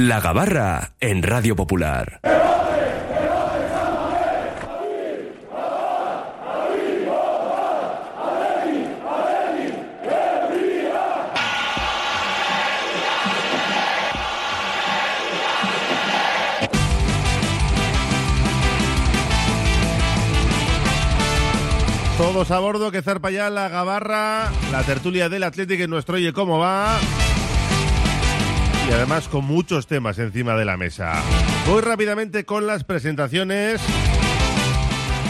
La Gabarra en Radio Popular. Todos a bordo, que zarpa ya la gabarra, la tertulia del Atlético en nuestro Oye Cómo Va. Y además con muchos temas encima de la mesa. Voy rápidamente con las presentaciones.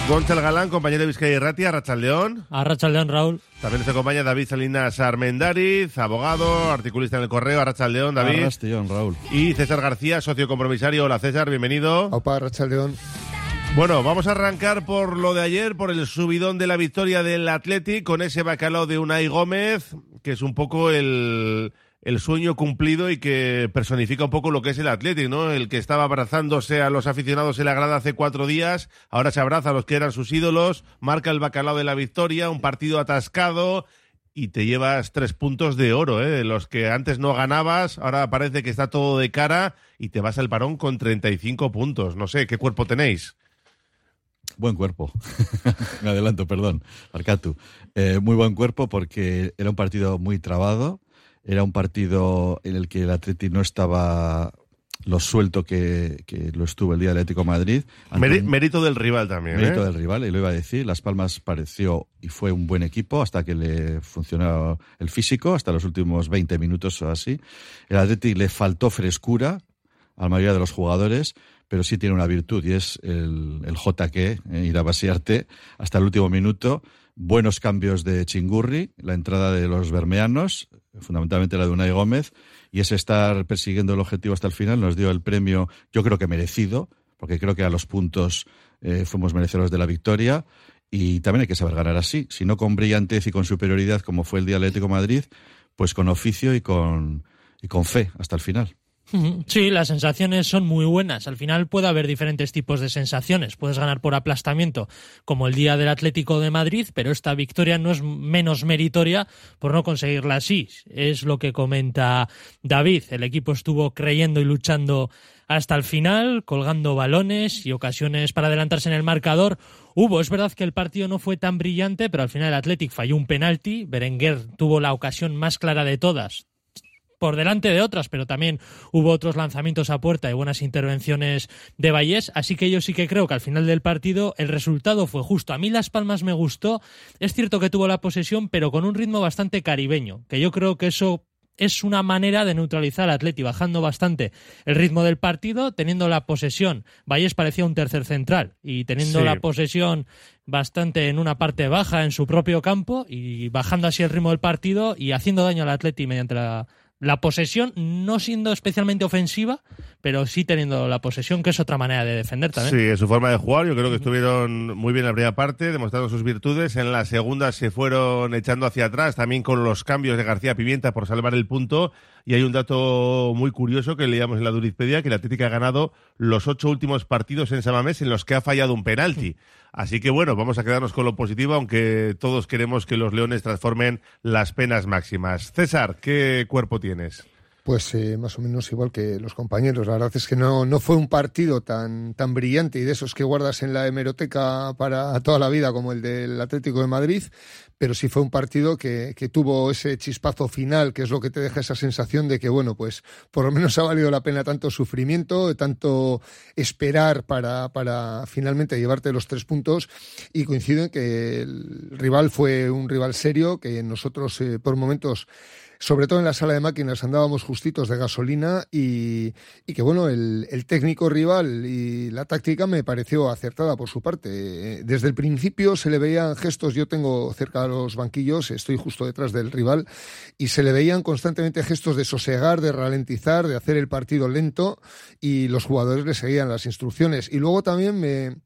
Gonzalo Galán, compañero de Vizcaya y Ratia, Rachaldeón. A Rachaldeón, Raúl. También nos acompaña David Salinas Armendariz, abogado, articulista en el correo, Rachaldeón, David. Arrastillón, Raúl. Y César García, socio compromisario. Hola César, bienvenido. Opa, Rachaldeón. Bueno, vamos a arrancar por lo de ayer, por el subidón de la victoria del Athletic con ese bacalao de Unai Gómez, que es un poco el, el sueño cumplido y que personifica un poco lo que es el Athletic, ¿no? El que estaba abrazándose a los aficionados en la grada hace cuatro días, ahora se abraza a los que eran sus ídolos, marca el bacalao de la victoria, un partido atascado y te llevas tres puntos de oro, ¿eh? Los que antes no ganabas, ahora parece que está todo de cara y te vas al parón con 35 puntos. No sé, ¿qué cuerpo tenéis? Buen cuerpo. Me adelanto, perdón. Arcatu. Eh, muy buen cuerpo porque era un partido muy trabado. Era un partido en el que el Atleti no estaba lo suelto que, que lo estuvo el día del Atlético de Madrid. Mérito del rival también. Mérito ¿eh? del rival, y lo iba a decir. Las Palmas pareció y fue un buen equipo hasta que le funcionó el físico, hasta los últimos 20 minutos o así. El Atleti le faltó frescura a la mayoría de los jugadores, pero sí tiene una virtud y es el, el JK, eh, ir a vaciarte hasta el último minuto. Buenos cambios de Chingurri, la entrada de los bermeanos, fundamentalmente la de Unai Gómez, y ese estar persiguiendo el objetivo hasta el final nos dio el premio, yo creo que merecido, porque creo que a los puntos eh, fuimos merecedores de la victoria. Y también hay que saber ganar así, si no con brillantez y con superioridad como fue el día Atlético Madrid, pues con oficio y con, y con fe hasta el final. Sí, las sensaciones son muy buenas. Al final puede haber diferentes tipos de sensaciones. Puedes ganar por aplastamiento, como el día del Atlético de Madrid, pero esta victoria no es menos meritoria por no conseguirla así. Es lo que comenta David. El equipo estuvo creyendo y luchando hasta el final, colgando balones y ocasiones para adelantarse en el marcador. Hubo, es verdad que el partido no fue tan brillante, pero al final el Athletic falló un penalti. Berenguer tuvo la ocasión más clara de todas, por delante de otras, pero también hubo otros lanzamientos a puerta y buenas intervenciones de Vallés, así que yo sí que creo que al final del partido el resultado fue justo. A mí Las Palmas me gustó, es cierto que tuvo la posesión, pero con un ritmo bastante caribeño, que yo creo que eso es una manera de neutralizar al Atleti, bajando bastante el ritmo del partido, teniendo la posesión. Vallés parecía un tercer central y teniendo Sí. la posesión bastante en una parte baja en su propio campo y bajando así el ritmo del partido y haciendo daño al Atleti mediante la, la posesión, no siendo especialmente ofensiva, pero sí teniendo la posesión, que es otra manera de defender también. Sí, en su forma de jugar. Yo creo que estuvieron muy bien en la primera parte, demostrando sus virtudes. En la segunda se fueron echando hacia atrás, también con los cambios de García Pimienta por salvar el punto. Y hay un dato muy curioso que leíamos en la Durizpedia, que el Atlético ha ganado los ocho últimos partidos en Samamés en los que ha fallado un penalti. Así que bueno, vamos a quedarnos con lo positivo, aunque todos queremos que los Leones transformen las penas máximas. César, ¿qué cuerpo tienes? Pues eh, más o menos igual que los compañeros. La verdad es que no, no fue un partido tan, tan brillante y de esos que guardas en la hemeroteca para toda la vida como el del Atlético de Madrid, pero sí fue un partido que, que tuvo ese chispazo final, que es lo que te deja esa sensación de que, bueno, pues por lo menos ha valido la pena tanto sufrimiento, tanto esperar para, para finalmente llevarte los tres puntos y coincido en que el rival fue un rival serio, que nosotros eh, por momentos sobre todo en la sala de máquinas andábamos justitos de gasolina y, y que bueno, el, el, técnico rival y la táctica me pareció acertada por su parte. Desde el principio se le veían gestos, yo tengo cerca de los banquillos, estoy justo detrás del rival, y se le veían constantemente gestos de sosegar, de ralentizar, de hacer el partido lento y los jugadores le seguían las instrucciones. Y luego también me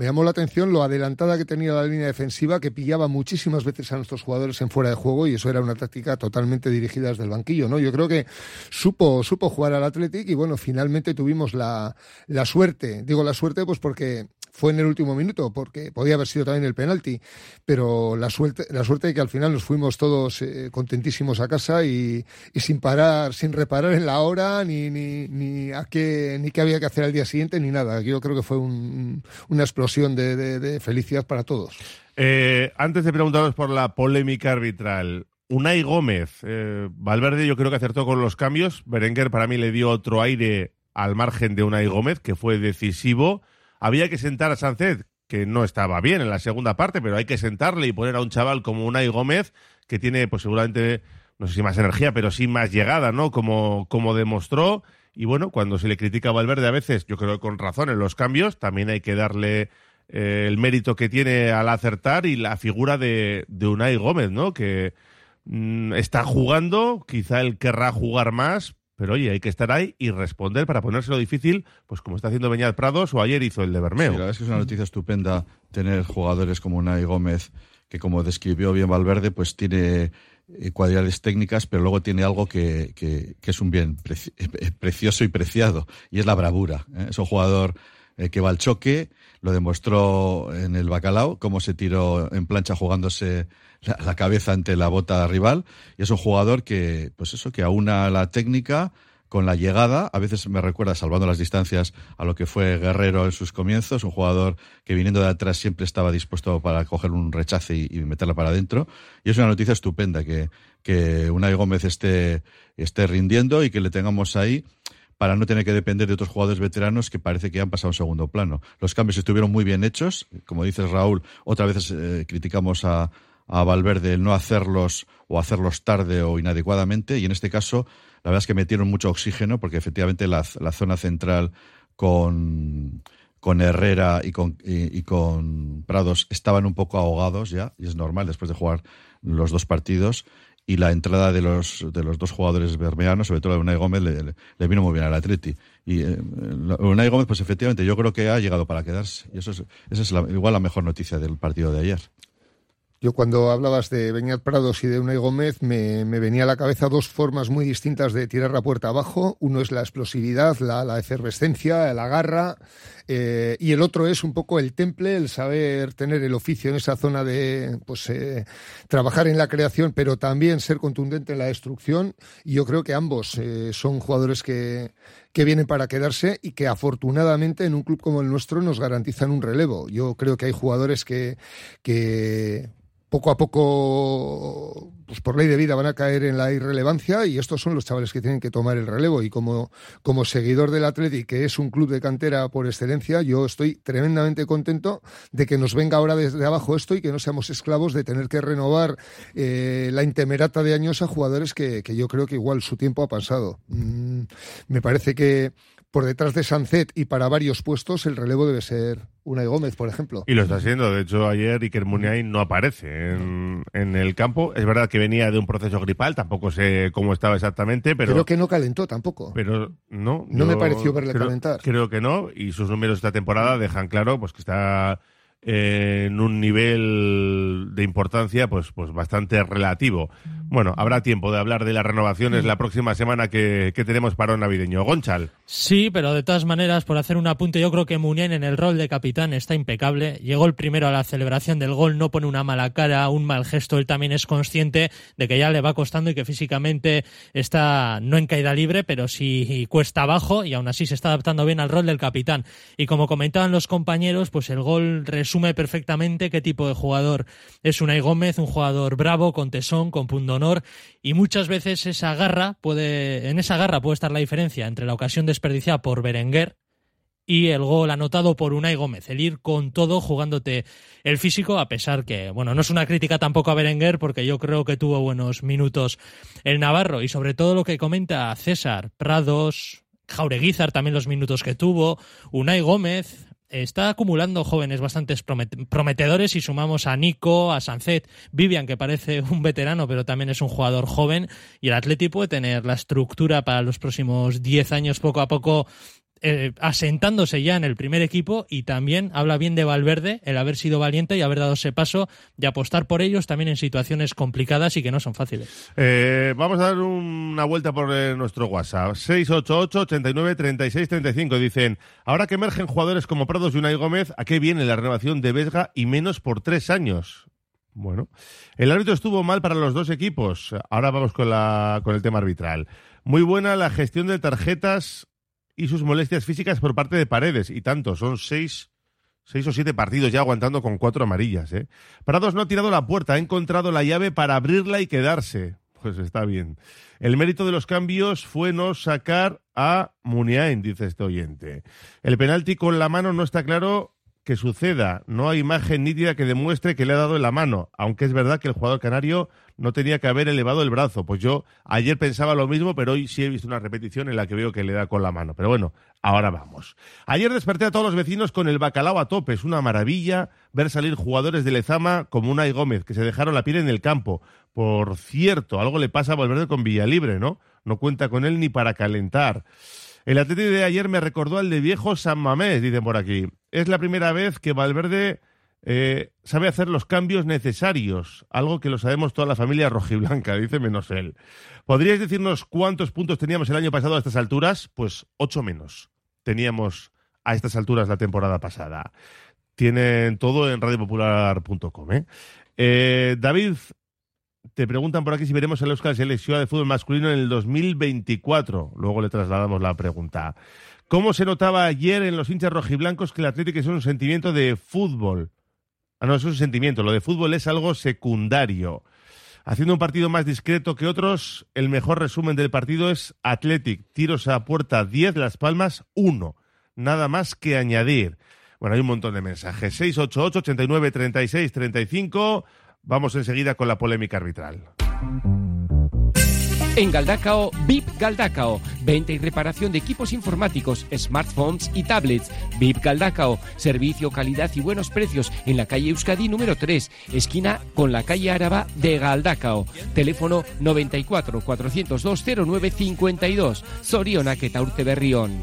me llamó la atención lo adelantada que tenía la línea defensiva, que pillaba muchísimas veces a nuestros jugadores en fuera de juego y eso era una táctica totalmente dirigida desde el banquillo, ¿no? Yo creo que supo, supo jugar al Athletic y bueno, finalmente tuvimos la, la suerte, digo la suerte pues porque fue en el último minuto, porque podía haber sido también el penalti, pero la suerte, la suerte de que al final nos fuimos todos eh, contentísimos a casa y, sin parar, sin reparar en la hora, ni, ni, ni a qué, ni qué había que hacer al día siguiente, ni nada. Yo creo que fue una explosión de, felicidad para todos. Eh, antes de preguntaros por la polémica arbitral, Unai Gómez, eh, Valverde yo creo que acertó con los cambios. Berenguer para mí le dio otro aire al margen de Unai Gómez, que fue decisivo. Había que sentar a Sánchez, que no estaba bien en la segunda parte, pero hay que sentarle y poner a un chaval como Unai Gómez, que tiene pues seguramente, no sé si más energía, pero sí más llegada, ¿no? Como, como demostró. Y bueno, cuando se le critica a Valverde a veces, yo creo que con razón en los cambios, también hay que darle eh, el mérito que tiene al acertar y la figura de, Unai Gómez, ¿no? Que Mm, está jugando, quizá él querrá jugar más, pero oye, hay que estar ahí y responder para ponérselo difícil, pues como está haciendo Beñat Prados o ayer hizo el de Bermeo. la verdad es que es una noticia estupenda tener jugadores como Unai Gómez, que como describió bien Valverde, pues tiene eh, cualidades técnicas, pero luego tiene algo que, que, es un bien eh, precioso y preciado, y es la bravura. ¿eh? Es un jugador que va al choque, lo demostró en el Bacalao, cómo se tiró en plancha jugándose la, cabeza ante la bota rival. Y es un jugador que, pues eso, que aúna la técnica con la llegada. A veces me recuerda, salvando las distancias, a lo que fue Guerrero en sus comienzos. Un jugador que viniendo de atrás siempre estaba dispuesto para coger un rechace y, meterla para adentro. Y es una noticia estupenda que, que Unai Gómez esté, esté rindiendo y que le tengamos ahí para no tener que depender de otros jugadores veteranos que parece que han pasado a un segundo plano. Los cambios estuvieron muy bien hechos. Como dices, Raúl, otra vez eh, criticamos a, a Valverde el no hacerlos o hacerlos tarde o inadecuadamente. Y en este caso, la verdad es que metieron mucho oxígeno porque efectivamente la, zona central con, con Herrera y con, y, con Prados estaban un poco ahogados ya, y es normal después de jugar los dos partidos y la entrada de los, de los dos jugadores bermeanos, sobre todo la de Unai Gómez, le, vino muy bien al Atleti. Y eh, Unai Gómez, pues efectivamente, yo creo que ha llegado para quedarse. Y eso es, esa es igual la mejor noticia del partido de ayer. Yo cuando hablabas de Beñat Prados y de Unai Gómez me, venía a la cabeza dos formas muy distintas de tirar la puerta abajo. Uno es la explosividad, la, efervescencia, la garra, eh, y el otro es un poco el temple, el saber tener el oficio en esa zona de pues eh, trabajar en la creación, pero también ser contundente en la destrucción. Y yo creo que ambos eh, son jugadores que, que vienen para quedarse y que afortunadamente en un club como el nuestro nos garantizan un relevo. Yo creo que hay jugadores que, que poco a poco, pues por ley de vida van a caer en la irrelevancia y estos son los chavales que tienen que tomar el relevo. Y como, como seguidor del Athletic, que es un club de cantera por excelencia, yo estoy tremendamente contento de que nos venga ahora desde abajo esto y que no seamos esclavos de tener que renovar eh, la intemerata de años a jugadores que, que, yo creo que igual su tiempo ha pasado. Mm, me parece que por detrás de Sancet y para varios puestos el relevo debe ser Unai Gómez, por ejemplo. Y lo está haciendo. De hecho, ayer Iker Muniain no aparece en, el campo. Es verdad que venía de un proceso gripal, tampoco sé cómo estaba exactamente, pero... Creo que no calentó tampoco. Pero no. No me pareció verle calentar. Creo que no, y sus números esta temporada dejan claro pues que está en un nivel de importancia pues, pues bastante relativo. Bueno, habrá tiempo de hablar de las renovaciones la próxima semana que, tenemos para un navideño. Gonchal. Sí, pero de todas maneras, por hacer un apunte, yo creo que Munien en el rol de capitán está impecable. Llegó el primero a la celebración del gol, no pone una mala cara, un mal gesto. Él también es consciente de que ya le va costando y que físicamente está no en caída libre, pero sí cuesta abajo y aún así se está adaptando bien al rol del capitán. Y como comentaban los compañeros, pues el gol resume perfectamente qué tipo de jugador es Unai Gómez, un jugador bravo, con tesón, con y muchas veces esa garra puede, en esa garra puede estar la diferencia entre la ocasión desperdiciada por Berenguer y el gol anotado por Unai Gómez, el ir con todo jugándote el físico, a pesar que, bueno, no es una crítica tampoco a Berenguer, porque yo creo que tuvo buenos minutos el Navarro, y sobre todo lo que comenta César, Prados, Jaureguizar también los minutos que tuvo, Unai Gómez, está acumulando jóvenes bastante prometedores y sumamos a Nico, a Sancet, Vivian, que parece un veterano, pero también es un jugador joven, y el Atleti puede tener la estructura para los próximos 10 años poco a poco eh, asentándose ya en el primer equipo y también habla bien de Valverde, el haber sido valiente y haber dado ese paso de apostar por ellos también en situaciones complicadas y que no son fáciles. Eh, vamos a dar una vuelta por eh, nuestro WhatsApp. 688 89 36 35. Dicen, ahora que emergen jugadores como Prados y Unai Gómez, ¿a qué viene la renovación de Vesga y menos por tres años? Bueno, el árbitro estuvo mal para los dos equipos. Ahora vamos con, la, con el tema arbitral. Muy buena la gestión de tarjetas y sus molestias físicas por parte de Paredes. Y tanto, son seis, seis o siete partidos ya aguantando con cuatro amarillas. ¿eh? Prados no ha tirado la puerta, ha encontrado la llave para abrirla y quedarse. Pues está bien. El mérito de los cambios fue no sacar a Muniain, dice este oyente. El penalti con la mano no está claro que suceda. No hay imagen nítida que demuestre que le ha dado en la mano, aunque es verdad que el jugador canario no tenía que haber elevado el brazo. Pues yo ayer pensaba lo mismo, pero hoy sí he visto una repetición en la que veo que le da con la mano. Pero bueno, ahora vamos. Ayer desperté a todos los vecinos con el bacalao a tope. Es una maravilla ver salir jugadores de Lezama como Unai Gómez, que se dejaron la piel en el campo. Por cierto, algo le pasa a Valverde con Villalibre, ¿no? No cuenta con él ni para calentar. El Atlético de ayer me recordó al de viejo San Mamés, dicen por aquí. Es la primera vez que Valverde eh, sabe hacer los cambios necesarios, algo que lo sabemos toda la familia rojiblanca, dice menos él. ¿Podríais decirnos cuántos puntos teníamos el año pasado a estas alturas? Pues ocho menos. Teníamos a estas alturas la temporada pasada. Tienen todo en radiopopular.com. ¿eh? Eh, David te preguntan por aquí si veremos el Euskal Selección de fútbol masculino en el 2024. Luego le trasladamos la pregunta. ¿Cómo se notaba ayer en los hinchas rojiblancos que el Atlético es un sentimiento de fútbol? Ah, no, es un sentimiento. Lo de fútbol es algo secundario. Haciendo un partido más discreto que otros, el mejor resumen del partido es Athletic. Tiros a puerta 10, Las Palmas 1. Nada más que añadir. Bueno, hay un montón de mensajes. 688 89 36 35. Vamos enseguida con la polémica arbitral. En Galdacao, VIP Galdacao. Venta y reparación de equipos informáticos, smartphones y tablets. VIP Galdacao. Servicio, calidad y buenos precios en la calle Euskadi número 3, esquina con la calle Áraba de Galdacao. Teléfono 94 402 0952. Zorionak eta Urte Berrión.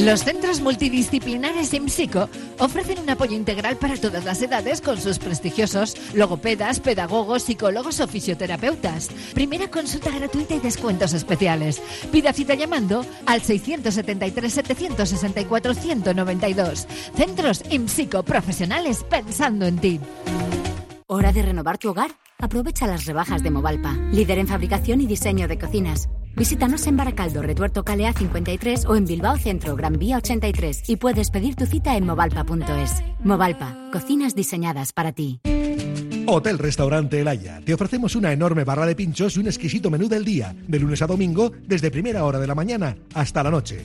Los centros multidisciplinares IMSICO ofrecen un apoyo integral para todas las edades con sus prestigiosos logopedas, pedagogos, psicólogos o fisioterapeutas. Primera consulta gratuita y descuentos especiales. Pida cita llamando al 673-764-192. Centros IMSICO profesionales pensando en ti. ¿Hora de renovar tu hogar? Aprovecha las rebajas de Movalpa, líder en fabricación y diseño de cocinas. Visítanos en Baracaldo, Retuerto Calea 53 o en Bilbao Centro, Gran Vía 83 y puedes pedir tu cita en movalpa.es. Movalpa, cocinas diseñadas para ti. Hotel Restaurante El Haya. Te ofrecemos una enorme barra de pinchos y un exquisito menú del día, de lunes a domingo, desde primera hora de la mañana hasta la noche.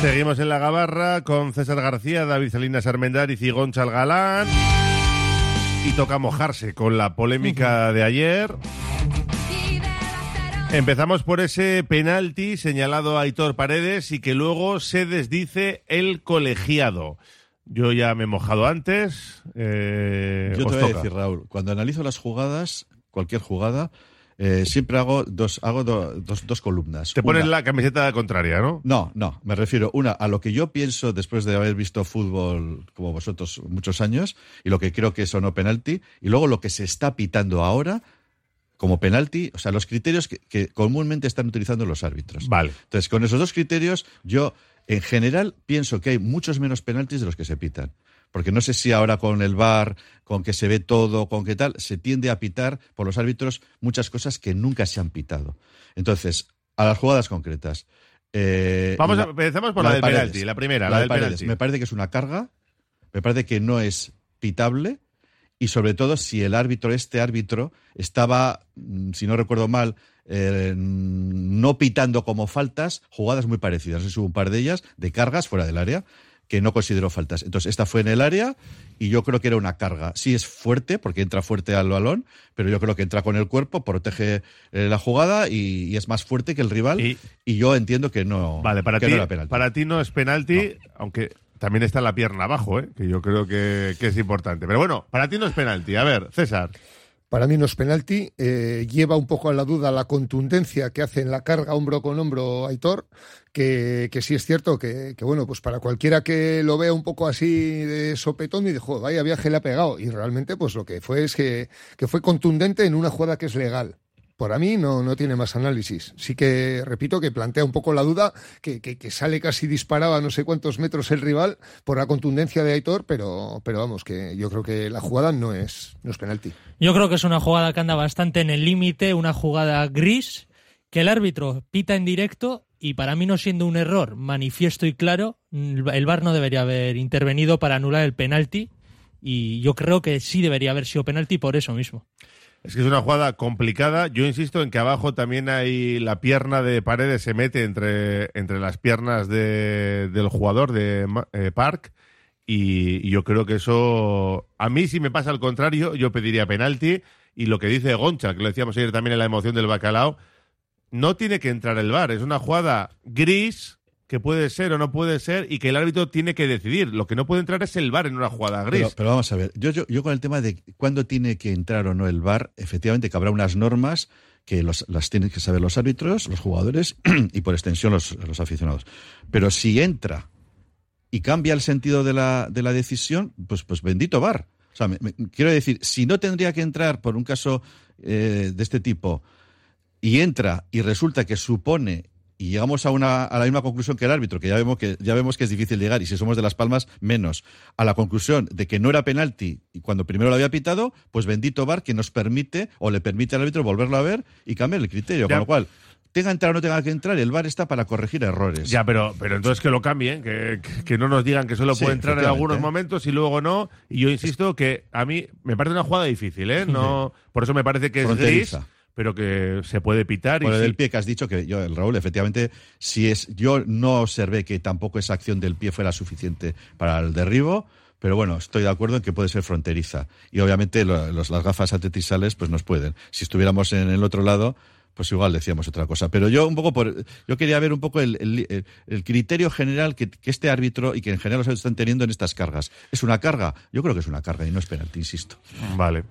Seguimos en la gabarra con César García, David Salinas Armendariz y Gonchal Galán. Y toca mojarse con la polémica de ayer. Empezamos por ese penalti señalado a Aitor Paredes y que luego se desdice el colegiado. Yo ya me he mojado antes. eh, Yo te voy a decir, Raúl, cuando analizo las jugadas, cualquier jugada, eh, siempre hago dos, hago do- dos, dos columnas. Te pones la camiseta contraria, ¿no? No, no, me refiero, una, a lo que yo pienso después de haber visto fútbol como vosotros muchos años y lo que creo que es o no penalti, y luego lo que se está pitando ahora como penalti, o sea, los criterios que, que comúnmente están utilizando los árbitros. Vale. Entonces, con esos dos criterios, yo en general pienso que hay muchos menos penaltis de los que se pitan. Porque no sé si ahora con el VAR, con que se ve todo, con qué tal, se tiende a pitar por los árbitros muchas cosas que nunca se han pitado. Entonces, a las jugadas concretas. eh, Vamos a- empezamos por la de del Paredes. penalti, la primera, la de del Paredes. penalti. Me parece que es una carga, me parece que no es pitable y sobre todo si el árbitro, este árbitro, estaba, mm, si no recuerdo mal, eh, no pitando como faltas jugadas muy parecidas. No sé si hubo un par de ellas de cargas fuera del área que no consideró faltas. Entonces, esta fue en el área y yo creo que era una carga. Sí es fuerte, porque entra fuerte al balón, pero yo creo que entra con el cuerpo, protege eh, la jugada y, y es más fuerte que el rival. Y, yo entiendo que no, Vale, para que no era penalti. para ti no es penalti, aunque también está la pierna abajo, ¿eh? que yo creo que, que es importante. Pero bueno, para ti no es penalti. A ver, César. Para mí no es penalti. eh, lleva un poco a la duda la contundencia que hace en la carga hombro con hombro Aitor, que, sí es cierto que, bueno, pues para cualquiera que lo vea un poco así de sopetón y joder, vaya viaje le ha pegado. Y realmente, pues lo que fue es que, que fue contundente en una jugada que es legal. Para mí no, no tiene más análisis. Sí que, repito, que plantea un poco la duda, que, que, sale casi disparado a no sé cuántos metros el rival por la contundencia de Aitor, pero, pero vamos, que yo creo que la jugada no es, no es penalti. Yo creo que es una jugada que anda bastante en el límite, una jugada gris, que el árbitro pita en directo y para mí no siendo un error manifiesto y claro, el VAR no debería haber intervenido para anular el penalti y yo creo que sí debería haber sido penalti por eso mismo. Es que es una jugada complicada. Yo insisto en que abajo también hay la pierna de Paredes se mete entre, entre las piernas de- del jugador de eh, Park. Y, y yo creo que eso, a mí si me pasa al contrario, yo pediría penalti. Y lo que dice Goncha, que lo decíamos ayer también en la emoción del bacalao, no tiene que entrar el VAR. Es una jugada gris que puede ser o no puede ser y que el árbitro tiene que decidir. Lo que no puede entrar es el VAR en una jugada gris. Pero, vamos a ver, yo, yo, yo con el tema de cuándo tiene que entrar o no el VAR, efectivamente que habrá unas normas que los- las tienen que saber los árbitros, los jugadores y por extensión los, los aficionados. Pero si entra y cambia el sentido de la, de la decisión, pues, pues bendito VAR. O sea, me- quiero decir, si no tendría que entrar por un caso eh, de este tipo y entra y resulta que supone y llegamos a, una, a la misma conclusión que el árbitro, que ya vemos que ya vemos que es difícil llegar, y si somos de Las Palmas, menos, a la conclusión de que no era penalti y cuando primero lo había pitado, pues bendito VAR que nos permite o le permite al árbitro volverlo a ver y cambiar el criterio. Ya. Con lo cual, tenga que entrar o no tenga que entrar, el VAR está para corregir errores. Ya, pero, pero entonces que lo cambien, que, que- no nos digan que solo Sí, puede entrar en algunos momentos y luego no. Y yo insisto que a mí me parece una jugada difícil, ¿eh? No, por eso me parece que es gris. Pero que se puede pitar. Por y sí. del pie que has dicho, que yo, el Raúl, efectivamente, si es, yo no observé que tampoco esa acción del pie fuera suficiente para el derribo, pero bueno, estoy de acuerdo en que puede ser fronteriza. Y obviamente lo- los, las gafas atletisales pues nos pueden. Si estuviéramos en el otro lado, pues igual decíamos otra cosa. Pero yo un poco por, yo quería ver un poco el, el- criterio general que, que este árbitro y que en general los árbitros están teniendo en estas cargas. ¿Es una carga? Yo creo que es una carga y no es penalti, insisto. Vale.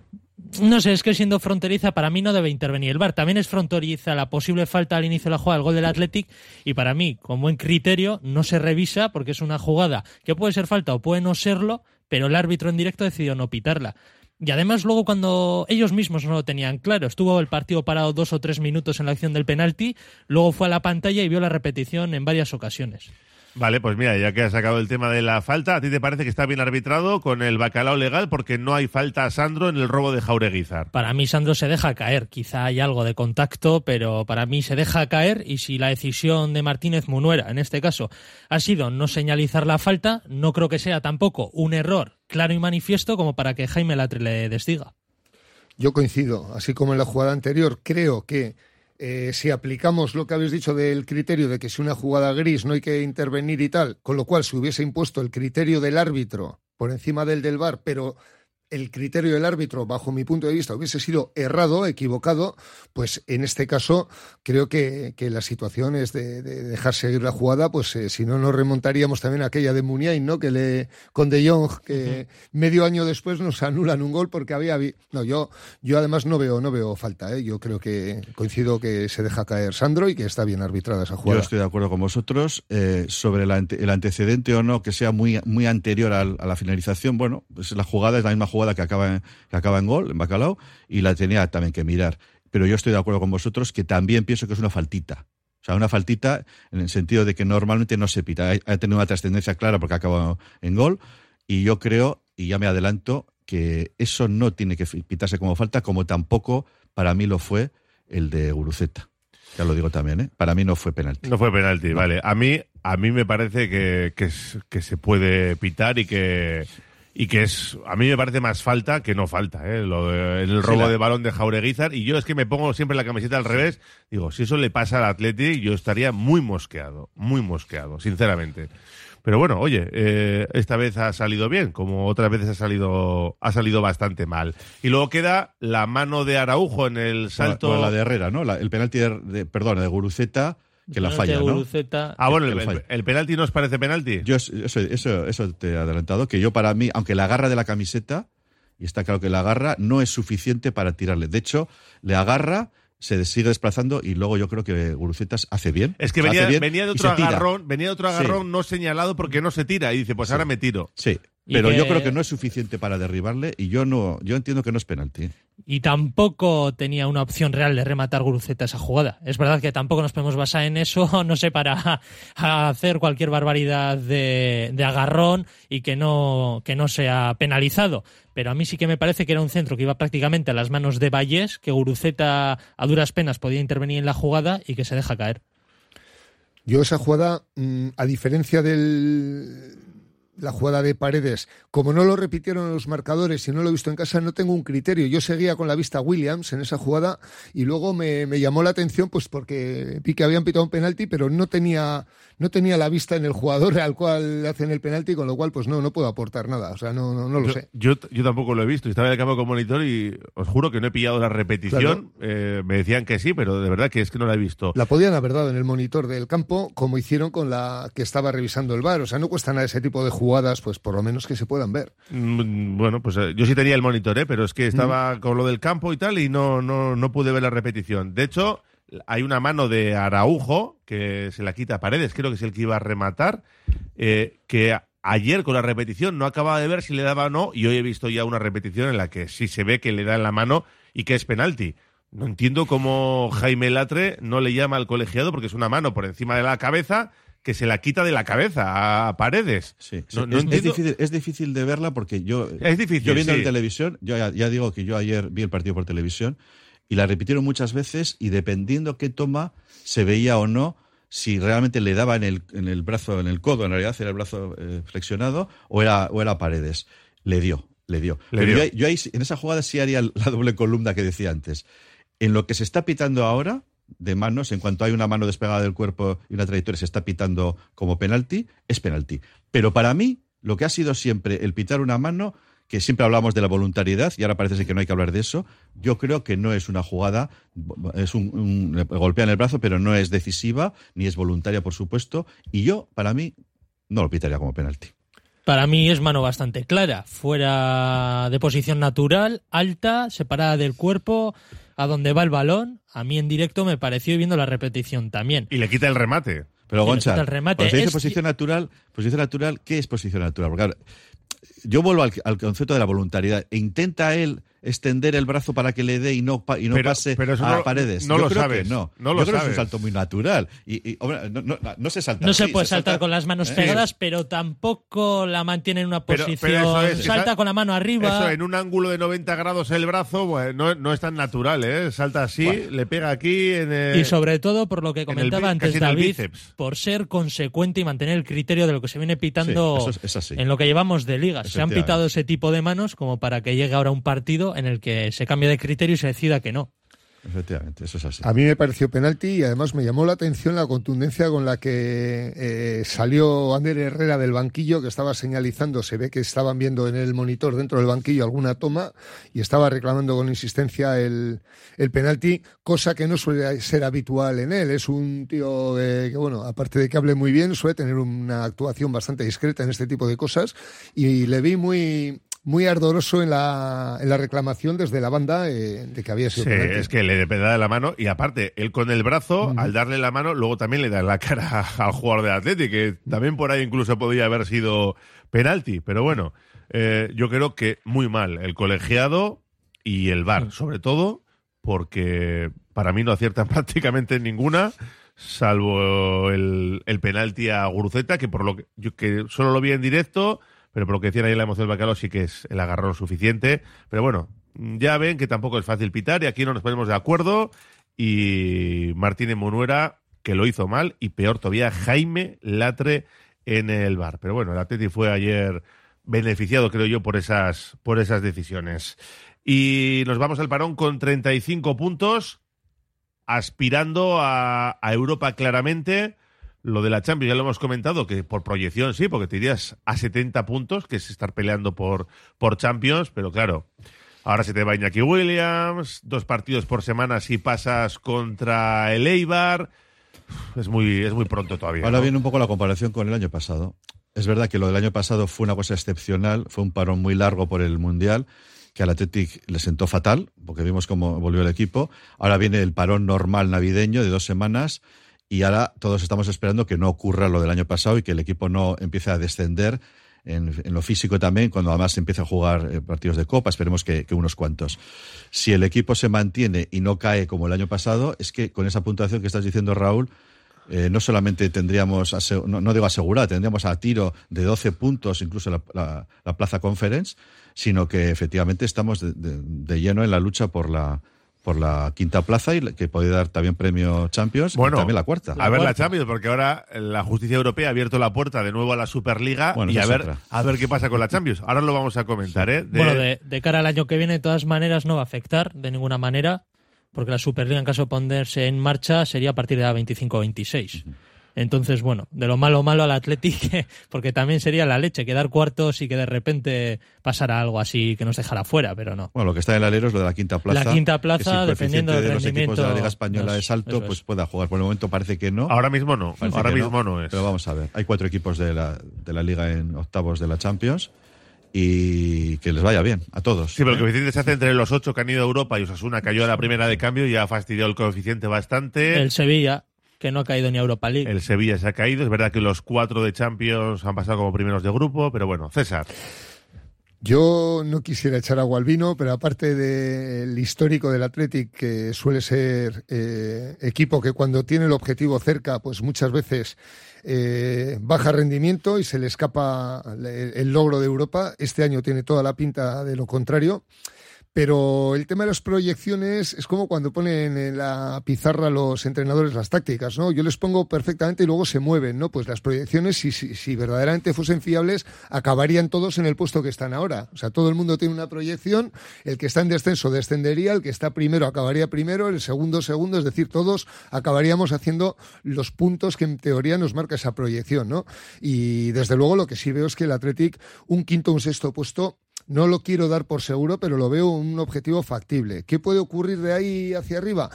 No sé, es que siendo fronteriza para mí no debe intervenir el VAR. También es fronteriza la posible falta al inicio de la jugada, el gol del Athletic, y para mí, con buen criterio, no se revisa porque es una jugada que puede ser falta o puede no serlo, pero el árbitro en directo decidió no pitarla. Y además luego cuando ellos mismos no lo tenían claro, estuvo el partido parado dos o tres minutos en la acción del penalti, luego fue a la pantalla y vio la repetición en varias ocasiones. Vale, pues mira, ya que has sacado el tema de la falta, ¿a ti te parece que está bien arbitrado con el bacalao legal porque no hay falta a Sandro en el robo de Jaureguizar? Para mí Sandro se deja caer, quizá hay algo de contacto, pero para mí se deja caer y si la decisión de Martínez Munuera, en este caso, ha sido no señalizar la falta, no creo que sea tampoco un error claro y manifiesto como para que Jaime Latre le desdiga. Yo coincido, así como en la jugada anterior, creo que eh, si aplicamos lo que habéis dicho del criterio de que si una jugada gris no hay que intervenir y tal, con lo cual se hubiese impuesto el criterio del árbitro por encima del del VAR, pero el criterio del árbitro, bajo mi punto de vista, hubiese sido errado, equivocado, pues en este caso creo que, la situación es de, dejar seguir la jugada, pues eh, si no nos remontaríamos también a aquella de Muniain, ¿no? Que le con De Jong, que medio año después nos anulan un gol porque había no yo yo además no veo no veo falta, ¿eh? yo creo que coincido que se deja caer Sandro y que está bien arbitrada esa jugada. Yo estoy de acuerdo con vosotros eh, sobre el, antecedente o no que sea muy muy anterior a, la finalización. Bueno, pues la jugada es la misma jugada jugada que acaba, en, que acaba en gol, en Bacalao, y la tenía también que mirar. Pero yo estoy de acuerdo con vosotros que también pienso que es una faltita. O sea, una faltita en el sentido de que normalmente no se pita. Ha, tenido una trascendencia clara porque acaba en gol. Y yo creo, y ya me adelanto, que eso no tiene que pitarse como falta, como tampoco para mí lo fue el de Guruceta. Ya lo digo también, ¿eh? Para mí no fue penalti. No fue penalti, vale. A mí, a mí me parece que, que, que, se puede pitar y que, y que es a mí me parece más falta que no falta ¿eh? Lo el robo de balón de Jaureguizar y yo es que me pongo siempre la camiseta al revés digo si eso le pasa al Atleti yo estaría muy mosqueado muy mosqueado sinceramente. Pero bueno oye eh, esta vez ha salido bien como otras veces ha salido ha salido bastante mal. Y luego queda la mano de Araujo en el salto. la, de Herrera no el penalti de, perdón de Guruceta que la falla, ¿no? Ah, bueno, el, penalti no os parece penalti. Yo eso, eso, eso te he adelantado, que yo para mí, aunque la agarra de la camiseta, y está claro que la agarra, no es suficiente para tirarle. De hecho, le agarra, se sigue desplazando y luego yo creo que Gurucetas hace bien. Es que venía, venía de otro agarrón, venía de otro agarrón no señalado porque no se tira y dice, pues ahora me tiro. Sí. Pero yo creo que no es suficiente para derribarle y yo no, yo entiendo que no es penalti. Y tampoco tenía una opción real de rematar Guruceta esa jugada. Es verdad que tampoco nos podemos basar en eso, no sé, para hacer cualquier barbaridad de, agarrón y que no, que no sea penalizado. Pero a mí sí que me parece que era un centro que iba prácticamente a las manos de Vallés, que Guruceta a duras penas podía intervenir en la jugada y que se deja caer. Yo esa jugada, mm, a diferencia del, la jugada de Paredes, como no lo repitieron los marcadores y no lo he visto en casa, no tengo un criterio. Yo seguía con la vista Williams en esa jugada y luego me, llamó la atención pues porque vi que habían pitado un penalti, pero no tenía, no tenía la vista en el jugador al cual hacen el penalti, con lo cual pues no, no puedo aportar nada. O sea, no, no, lo sé. Yo, yo tampoco lo he visto. Estaba en el campo con monitor y os juro que no he pillado la repetición. Eh, me decían que sí, pero de verdad que es que no la he visto. La podían haber dado en el monitor del campo como hicieron con la que estaba revisando el bar. O sea, no cuesta nada ese tipo de jugadores jugadas, pues por lo menos que se puedan ver. Mm, bueno, pues eh, yo sí tenía el monitor, ¿eh? pero es que estaba mm. con lo del campo y tal y no, no, no pude ver la repetición. De hecho, hay una mano de Araujo que se la quita a Paredes, creo que es el que iba a rematar, eh, que ayer con la repetición no acababa de ver si le daba o no y hoy he visto ya una repetición en la que sí se ve que le da en la mano y que es penalti. No entiendo cómo Jaime Latre no le llama al colegiado porque es una mano por encima de la cabeza que se la quita de la cabeza a Paredes. Sí, es, difícil, de verla porque yo, es difícil, yo viendo en televisión, yo ya, digo que yo ayer vi el partido por televisión y la repitieron muchas veces y dependiendo qué toma se veía o no si realmente le daba en el, en el brazo, en el codo, en realidad era el brazo eh, flexionado o era, o era Paredes. Le dio, le dio. Yo, en esa jugada sí haría la doble columna que decía antes. En lo que se está pitando ahora, de manos, en cuanto hay una mano despegada del cuerpo y una trayectoria se está pitando como penalti, es penalti. Pero para mí, lo que ha sido siempre el pitar una mano, que siempre hablamos de la voluntariedad y ahora parece que no hay que hablar de eso, yo creo que no es una jugada, es un, golpea en el brazo, pero no es decisiva, ni es voluntaria, por supuesto, y yo, para mí, no lo pitaría como penalti. Para mí es mano bastante clara, fuera de posición natural, alta, separada del cuerpo, a donde va el balón. A mí en directo me pareció viendo la repetición también. Y le quita el remate. Pero Goncha, el remate. cuando se dice posición natural, posición natural, ¿qué es posición natural? Porque yo vuelvo al, al concepto de la voluntariedad. E intenta él extender el brazo para que le dé y no, pa- y no Pero- pase pero a no- paredes. no Yo lo creo sabes, que no. no lo Yo creo que es sabes. un salto muy natural. Y, y, hombre, no, no- no se salta No se puede saltar salta- con las manos ¿eh? pegadas, pero tampoco la mantiene en una posición. pero eso es- salta con la mano arriba. Eso en un ángulo de 90 grados el brazo, pues, no, no es tan natural, ¿eh? Salta así, le pega aquí en el- Y sobre todo, por lo que el comentaba antes David, por ser consecuente y mantener el criterio de lo que se viene pitando Sí, eso es- es así. en lo que llevamos de ligas. Se han pitado ese tipo de manos como para que llegue ahora un partido en el que se cambie de criterio y se decida que no. Efectivamente, eso es así. A mí me pareció penalti y además me llamó la atención la contundencia con la que eh, salió Ander Herrera del banquillo, que estaba señalizando, se ve que estaban viendo en el monitor dentro del banquillo alguna toma y estaba reclamando con insistencia el, el penalti, cosa que no suele ser habitual en él. Es un tío eh, que, bueno, aparte de que hable muy bien, suele tener una actuación bastante discreta en este tipo de cosas y le vi muy muy ardoroso en la, en la reclamación desde la banda eh, de que había sido Sí, penalti. es que le da de la mano y aparte, él con el brazo, al darle la mano, luego también le da en la cara al jugador de Atlético, que también por ahí incluso podía haber sido penalti. Pero bueno, eh, yo creo que muy mal el colegiado y el VAR, sobre todo porque para mí no aciertan prácticamente ninguna, salvo el, el penalti a Guruceta, que por lo que, yo que solo lo vi en directo, pero por lo que decían ahí la emoción del bacalao sí que es el agarrón suficiente. Pero bueno, ya ven que tampoco es fácil pitar y aquí no nos ponemos de acuerdo. Y Martínez Munuera, que lo hizo mal, y peor todavía, Jaime Latre en el bar. Pero bueno, el Atleti fue ayer beneficiado, creo yo, por esas, por esas decisiones. Y nos vamos al parón con 35 puntos, aspirando a Europa claramente. Lo de la Champions ya lo hemos comentado, que por proyección sí, porque te irías a 70 puntos, que es estar peleando por, por Champions, pero claro, ahora se te va Iñaki Williams, dos partidos por semana si pasas contra el Eibar. Es muy, es muy pronto todavía. Ahora ¿no? viene un poco la comparación con el año pasado. Es verdad que lo del año pasado fue una cosa excepcional, fue un parón muy largo por el Mundial, que al Athletic le sentó fatal, porque vimos cómo volvió el equipo. Ahora viene el parón normal navideño de dos semanas y ahora todos estamos esperando que no ocurra lo del año pasado y que el equipo no empiece a descender en, en lo físico también, cuando además empiece a jugar eh, partidos de Copa, esperemos que, unos cuantos. Si el equipo se mantiene y no cae como el año pasado, es que con esa puntuación que estás diciendo, Raúl, eh, no solamente tendríamos, no, digo tendríamos a tiro de 12 puntos, incluso la, la- la Plaza Conference, sino que efectivamente estamos de- de lleno en la lucha por la por la quinta plaza y que puede dar también premio Champions Bueno, y también la cuarta. A ver la Champions, porque ahora la justicia europea ha abierto la puerta de nuevo a la Superliga Bueno, y a ver, otra. a ver qué pasa con la Champions. Ahora lo vamos a comentar, ¿eh? De- Bueno, de, de cara al año que viene, de todas maneras, no va a afectar de ninguna manera, porque la Superliga, en caso de ponerse en marcha, sería a partir de la 25-26. Entonces, bueno, de lo malo malo al Athletic, porque también sería la leche, quedar cuartos y que de repente pasara algo así que nos dejara fuera, pero no. Bueno, lo que está en el alero es lo de la quinta plaza. La quinta que plaza, si dependiendo del de los equipos de la rendimiento, Liga Española eso- es alto, pues es. pueda jugar. Por el momento parece que no. Ahora mismo no, Parece ahora mismo no es. Pero vamos a ver. Hay cuatro equipos de la, de la Liga en octavos de la Champions y que les vaya bien a todos. Sí, pero el ¿eh? coeficiente se hace entre los ocho que han ido a Europa y Osasuna cayó a la primera de cambio y ha fastidiado el coeficiente bastante. El Sevilla, que no ha caído ni a Europa League. El Sevilla se ha caído. Es verdad que los cuatro de Champions han pasado como primeros de grupo, pero bueno, César. Yo no quisiera echar agua al vino, pero aparte del histórico del Athletic, que suele ser eh, equipo que cuando tiene el objetivo cerca, pues muchas veces eh, baja rendimiento y se le escapa el, el logro de Europa. Este año tiene toda la pinta de lo contrario. Pero el tema de las proyecciones es como cuando ponen en la pizarra los entrenadores las tácticas, ¿no? Yo les pongo perfectamente y luego se mueven, ¿no? Pues las proyecciones, si, si, si verdaderamente fuesen fiables, acabarían todos en el puesto que están ahora. O sea, todo el mundo tiene una proyección, el que está en descenso descendería, el que está primero acabaría primero, el segundo segundo, es decir, todos acabaríamos haciendo los puntos que en teoría nos marca esa proyección, ¿no? Y desde luego lo que sí veo es que el Athletic, un quinto o un sexto puesto, no lo quiero dar por seguro, pero lo veo un objetivo factible. ¿Qué puede ocurrir de ahí hacia arriba?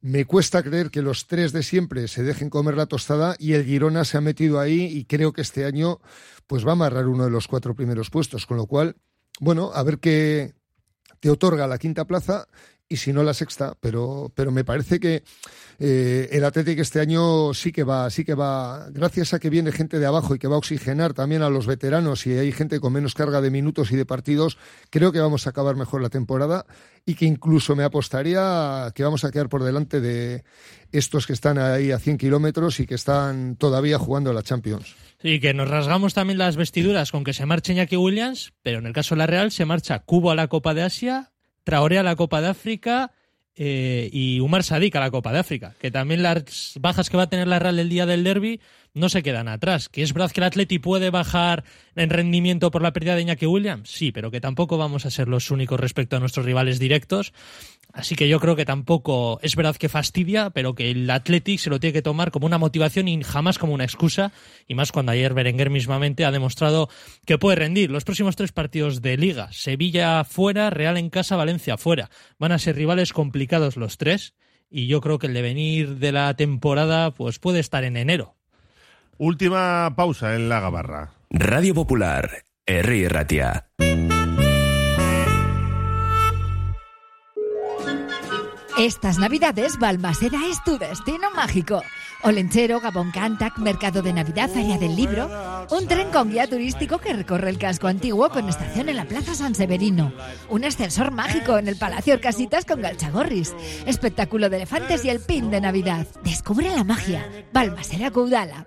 Me cuesta creer que los tres de siempre se dejen comer la tostada y el Girona se ha metido ahí y creo que este año pues va a amarrar uno de los cuatro primeros puestos, con lo cual, bueno, a ver qué te otorga la quinta plaza y si no la sexta, pero, pero me parece que eh, el Atlético este año sí que va, sí que va, gracias a que viene gente de abajo y que va a oxigenar también a los veteranos y hay gente con menos carga de minutos y de partidos, creo que vamos a acabar mejor la temporada y que incluso me apostaría que vamos a quedar por delante de estos que están ahí a 100 kilómetros y que están todavía jugando la Champions. Y que nos rasgamos también las vestiduras con que se marche Iñaki Williams, pero en el caso de la Real se marcha Cubo a la Copa de Asia, Traoré a la Copa de África eh, y Umar Sadik a la Copa de África, que también las bajas que va a tener la Real el día del derby no se quedan atrás. Que es verdad que el Atleti puede bajar en rendimiento por la pérdida de Iñaki Williams, sí, pero que tampoco vamos a ser los únicos respecto a nuestros rivales directos. Así que yo creo que tampoco es verdad que fastidia, pero que el Athletic se lo tiene que tomar como una motivación y jamás como una excusa. Y más cuando ayer Berenguer mismamente ha demostrado que puede rendir. Los próximos tres partidos de Liga, Sevilla fuera, Real en casa, Valencia fuera. Van a ser rivales complicados los tres. Y yo creo que el devenir de la temporada pues puede estar en enero. Última pausa en la gabarra. Radio Popular, R. Ratia. Estas navidades Balmaseda es tu destino mágico. Olenchero, Gabón Cantac, Mercado de Navidad, Área del Libro. Un tren con guía turístico que recorre el casco antiguo con estación en la Plaza San Severino. Un ascensor mágico en el Palacio Orcasitas con Galchagorris. Espectáculo de elefantes y el pin de Navidad. Descubre la magia. Balmaseda Caudala.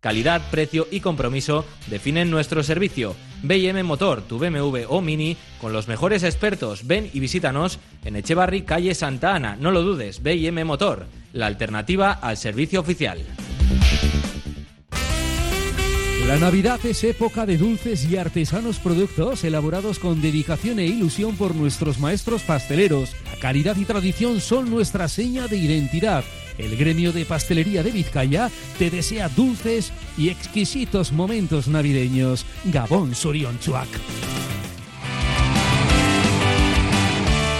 Calidad, precio y compromiso definen nuestro servicio. BM Motor, tu BMW o Mini, con los mejores expertos. Ven y visítanos en Echevarri, calle Santa Ana. No lo dudes, BM Motor, la alternativa al servicio oficial. La Navidad es época de dulces y artesanos productos elaborados con dedicación e ilusión por nuestros maestros pasteleros. La calidad y tradición son nuestra seña de identidad. El gremio de pastelería de Vizcaya te desea dulces y exquisitos momentos navideños. Gabón Chuac.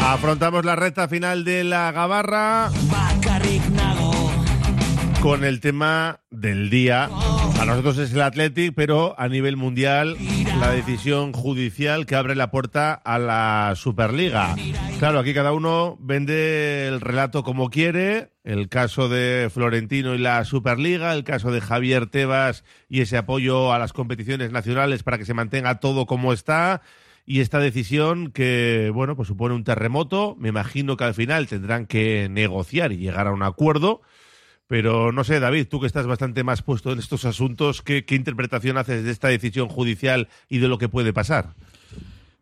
Afrontamos la recta final de la gabarra con el tema del día. A nosotros es el Athletic, pero a nivel mundial la decisión judicial que abre la puerta a la Superliga. Claro, aquí cada uno vende el relato como quiere. El caso de Florentino y la Superliga, el caso de Javier Tebas y ese apoyo a las competiciones nacionales para que se mantenga todo como está y esta decisión que, bueno, pues supone un terremoto. Me imagino que al final tendrán que negociar y llegar a un acuerdo. Pero no sé, David, tú que estás bastante más puesto en estos asuntos, ¿qué, interpretación haces de esta decisión judicial y de lo que puede pasar?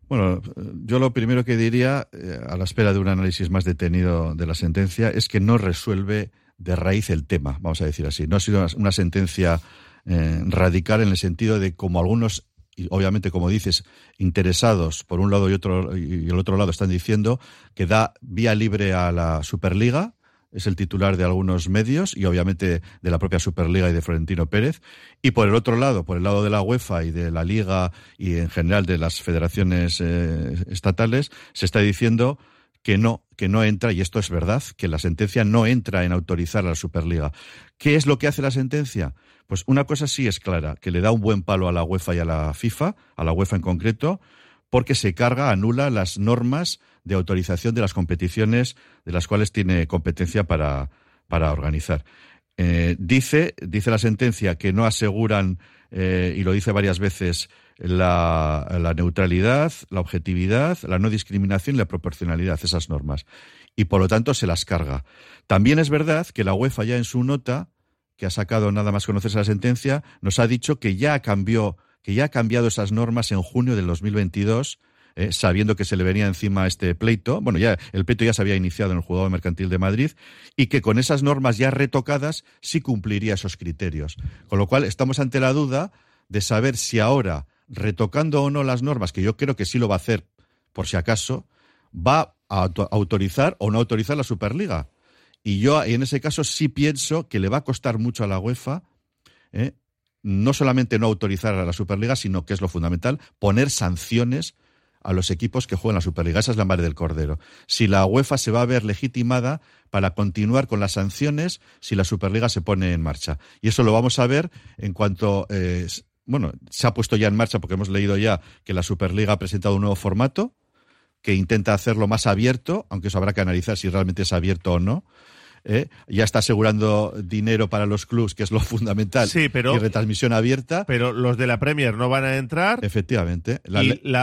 Bueno, yo lo primero que diría, eh, a la espera de un análisis más detenido de la sentencia, es que no resuelve de raíz el tema, vamos a decir así. No ha sido una, sentencia eh, radical en el sentido de como algunos y obviamente, como dices, interesados por un lado y otro y el otro lado están diciendo que da vía libre a la Superliga es el titular de algunos medios y obviamente de la propia Superliga y de Florentino Pérez. Y por el otro lado, por el lado de la UEFA y de la Liga y en general de las federaciones eh, estatales, se está diciendo que no, que no entra, y esto es verdad, que la sentencia no entra en autorizar a la Superliga. ¿Qué es lo que hace la sentencia? Pues una cosa sí es clara, que le da un buen palo a la UEFA y a la FIFA, a la UEFA en concreto, porque se carga, anula las normas de autorización de las competiciones de las cuales tiene competencia para, para organizar. Eh, dice, dice la sentencia que no aseguran, eh, y lo dice varias veces, la, neutralidad, la objetividad, la no discriminación y la proporcionalidad, esas normas. Y por lo tanto se las carga. También es verdad que la UEFA ya en su nota, que ha sacado nada más conocerse la sentencia, nos ha dicho que ya cambió, que ya ha cambiado esas normas en junio del 2022 eh, sabiendo que se le venía encima este pleito. Bueno, ya el pleito ya se había iniciado en el juzgado mercantil de Madrid y que con esas normas ya retocadas sí cumpliría esos criterios. Con lo cual estamos ante la duda de saber si ahora retocando o no las normas, que yo creo que sí lo va a hacer, por si acaso, va a autorizar o no autorizar la Superliga. Y yo en ese caso sí pienso que le va a costar mucho a la UEFA ¿eh? no solamente no autorizar a la Superliga, sino que es lo fundamental, poner sanciones a los equipos que juegan la Superliga. Esa es la madre del cordero. Si la UEFA se va a ver legitimada para continuar con las sanciones si la Superliga se pone en marcha. Y eso lo vamos a ver en cuanto eh, bueno, se ha puesto ya en marcha porque hemos leído ya que la Superliga ha presentado un nuevo formato que intenta hacerlo más abierto, aunque eso habrá que analizar si realmente es abierto o no. ¿Eh? Ya está asegurando dinero para los clubs, que es lo fundamental, sí, pero, y retransmisión abierta. Pero los de la Premier no van a entrar. Efectivamente,